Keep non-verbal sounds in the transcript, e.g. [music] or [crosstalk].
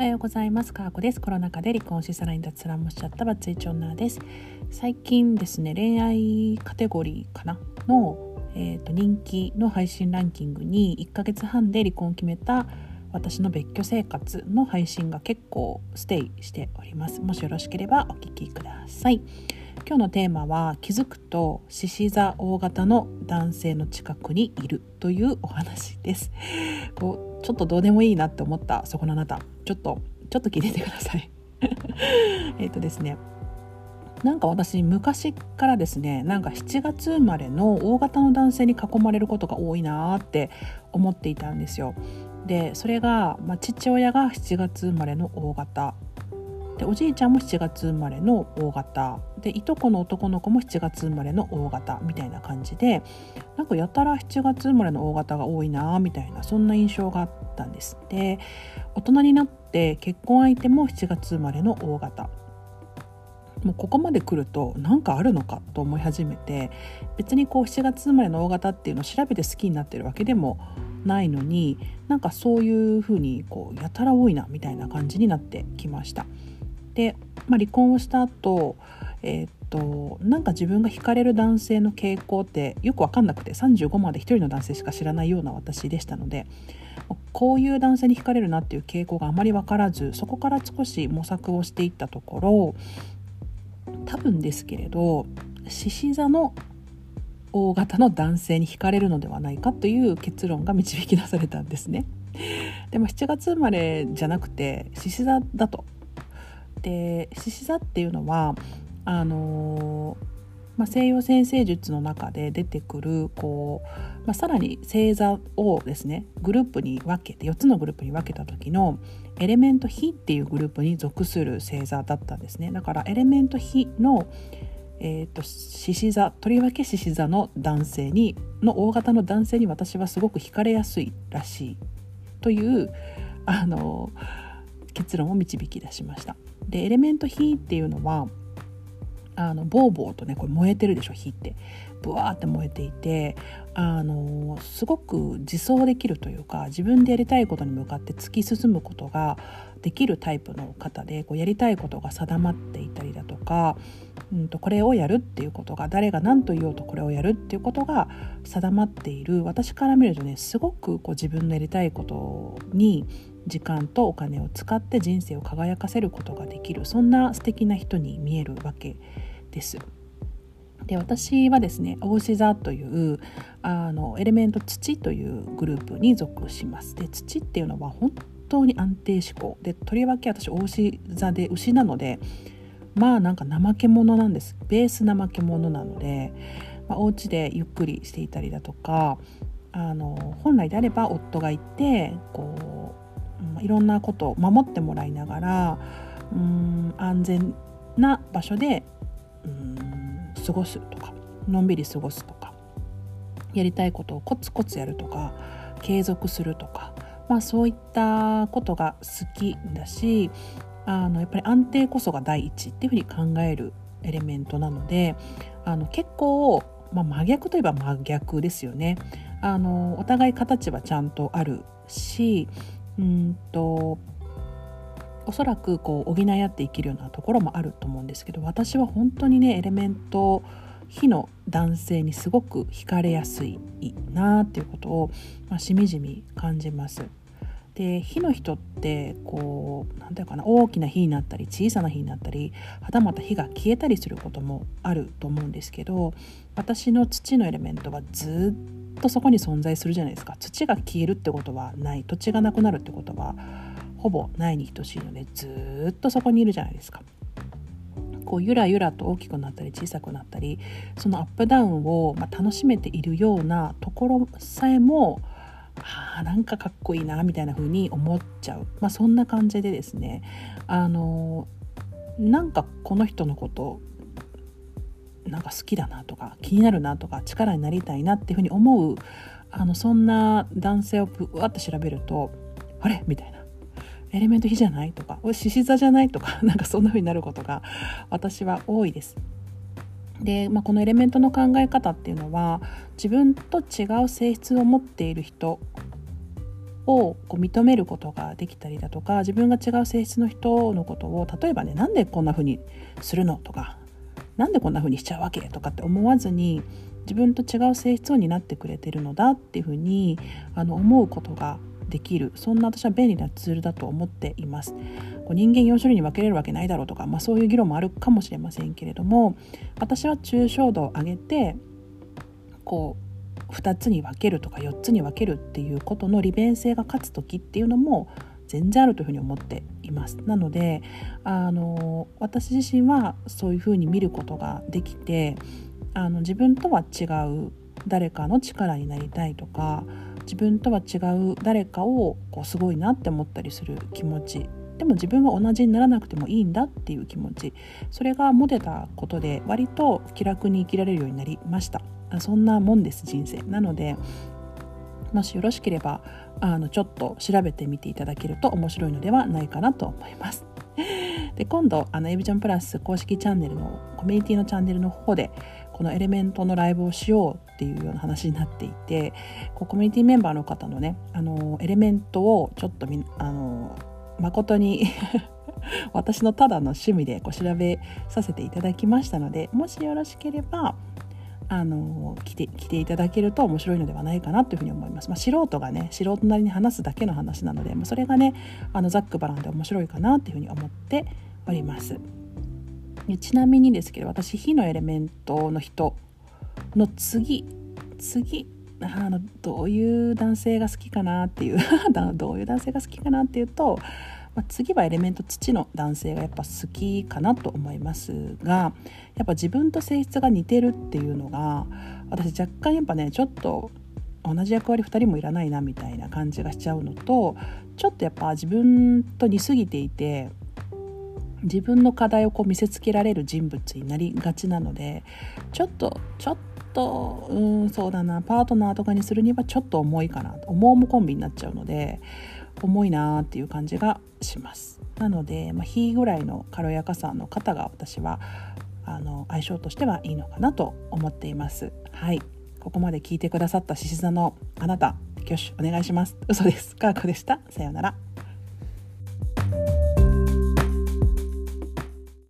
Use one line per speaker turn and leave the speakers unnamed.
おはようございます。かーこです。コロナ禍で離婚しさらに脱サラもしちゃったバツイチ女です。最近ですね、恋愛カテゴリーかな？の、えーと、人気の配信ランキングに1ヶ月半で離婚を決めた私の別居生活の配信が結構ステイしております。もしよろしければお聞きください。今日のテーマは気づくと獅子座大型の男性の近くにいるというお話です。こうちょっとどうでもいいなって思ったそこのあなた。ちょっとちょっと聞いててください。[laughs] えっとですね。なんか私昔からですねなんか7月生まれの大型の男性に囲まれることが多いなって思っていたんですよ。でそれが、まあ、父親が7月生まれの大型。でおじいちゃんも7月生まれの大型。でいとこの男の子も7月生まれの大型。みたいな感じでなんかやたら7月生まれの大型が多いなみたいなそんな印象があったんですで大人になって結婚相手も7月生まれの大型。もうここまで来ると何かあるのかと思い始めて別にこう7月生まれの大型っていうのを調べて好きになってるわけでもないのになんかそういうふうにこうやたら多いなみたいな感じになってきました。で、まあ、離婚をした後えー、っとなんか自分が惹かれる男性の傾向ってよく分かんなくて35まで1人の男性しか知らないような私でしたのでこういう男性に惹かれるなっていう傾向があまり分からずそこから少し模索をしていったところ多分ですけれど獅子座の大型の男性に惹かれるのではないかという結論が導き出されたんですね。でも7月生まれじゃなくて獅子座だとで獅子座っていうのはあのまあ、西洋先生術の中で出てくるこう、まあ、さらに星座をですねグループに分けて4つのグループに分けた時のエレメント火っていうグループに属する星座だったんですね。だからエレメント火のえーと、獅子座とりわけ獅子座の男性にの大型の男性に私はすごく惹かれやすいらしいというあの結論を導き出しました。でエレメント火っていうのはあのボーボーとねこれ燃えてるでしょ火ってブワーって燃えていてあのすごく自走できるというか自分でやりたいことに向かって突き進むことができるタイプの方でこうやりたいことが定まっていたりだとか、うんと、これをやるっていうことが誰が何と言おうとこれをやるっていうことが定まっている私から見るとねすごくこう自分のやりたいことに時間とお金を使って人生を輝かせることができるそんな素敵な人に見えるわけです。で私はですね大志座というあのエレメント土というグループに属します。で土っていうのは本当に安定志向でとりわけ私大志座で牛なのでまあなんか怠け者なんですベース怠け者なので、まあ、お家でゆっくりしていたりだとかあの本来であれば夫がいてこういろんなことを守ってもらいながらうん安全な場所でうん過ごすとかのんびり過ごすとかやりたいことをコツコツやるとか継続するとか、まあ、そういったことが好きだしあのやっぱり安定こそが第一っていうふうに考えるエレメントなのであの結構、まあ、真逆といえば真逆ですよね。あのお互い形はちゃんとあるしうんとおそらくこう補い合って生きるようなところもあると思うんですけど私は本当にねエレメント火の男性にすごく惹かれやすいなっていうことを、まあ、しみじみ感じます。で火の人ってこう何て言うかな大きな火になったり小さな火になったりはたまた火が消えたりすることもあると思うんですけど私の土のエレメントはずっとそこに存在するじゃないですか。土が消えるってことはない。土地がなくなるってことはほぼないに等しいのでずっとそこにいるじゃないですか。こうゆらゆらと大きくなったり小さくなったりそのアップダウンを、ま楽しめているようなところさえもあなんかかっこいいなみたいな風に思っちゃう、まあ、そんな感じでですね。あのなんかこの人のことなんか好きだなとか気になるなとか力になりたいなっていうふうに思うあのそんな男性をぶわって調べるとあれ？みたいなエレメント火じゃないとか獅子座じゃないとか [laughs] なんかそんな風になることが私は多いです。で、まあ、このエレメントの考え方っていうのは自分と違う性質を持っている人をこう認めることができたりだとか自分が違う性質の人のことを例えばねなんでこんな風にするのとかなんでこんな風にしちゃうわけとかって思わずに自分と違う性質を担ってくれてるのだっていう風にあに思うことができるそんな私は便利なツールだと思っています。こう人間4種類に分けれるわけないだろうとか、まあ、そういう議論もあるかもしれませんけれども私は抽象度を上げてこう2つに分けるとか4つに分けるっていうことの利便性が勝つ時っていうのも全然あるというふうに思っています。なのであの私自身はそういうふうに見ることができてあの自分とは違う誰かの力になりたいとか自分とは違う誰かをこうすごいなって思ったりする気持ち。でも自分は同じにならなくてもいいんだっていう気持ち。それが持てたことで割と気楽に生きられるようになりました。そんなもんです人生。なのでもしよろしければあのちょっと調べてみていただけると面白いのではないかなと思います。[laughs] で今度あのエビちゃんプラス公式チャンネルのコミュニティのチャンネルの方でこのエレメントのライブをしようっていうような話になっていてこうコミュニティメンバーの方のねあのエレメントをちょっとみあの誠に [laughs] 私のただの趣味でこう調べさせていただきましたのでもしよろしければあの来て来ていただけると面白いのではないかなというふうに思います。まあ、素人がね素人なりに話すだけの話なので、まあ、それがねあのざっくばらんで面白いかなというふうに思っております。ちなみにですけど私火のエレメントの人の次次あのどういう男性が好きかなっていう [laughs] どういう男性が好きかなっていうとまあ、次はエレメント土の男性がやっぱ好きかなと思いますがやっぱ自分と性質が似てるっていうのが私若干やっぱねちょっと同じ役割2人もいらないなみたいな感じがしちゃうのとちょっとやっぱ自分と似すぎていて自分の課題をこう見せつけられる人物になりがちなのでちょっとちょっとうんそうだなパートナーとかにするにはちょっと重いかな重々コンビになっちゃうので重いなっていう感じがします。なので、まあ、火ぐらいの軽やかさの方が私はあの相性としてはいいのかなと思っています。はい。ここまで聞いてくださった獅子座のあなた挙手お願いします。嘘です。かーこでした。さようなら。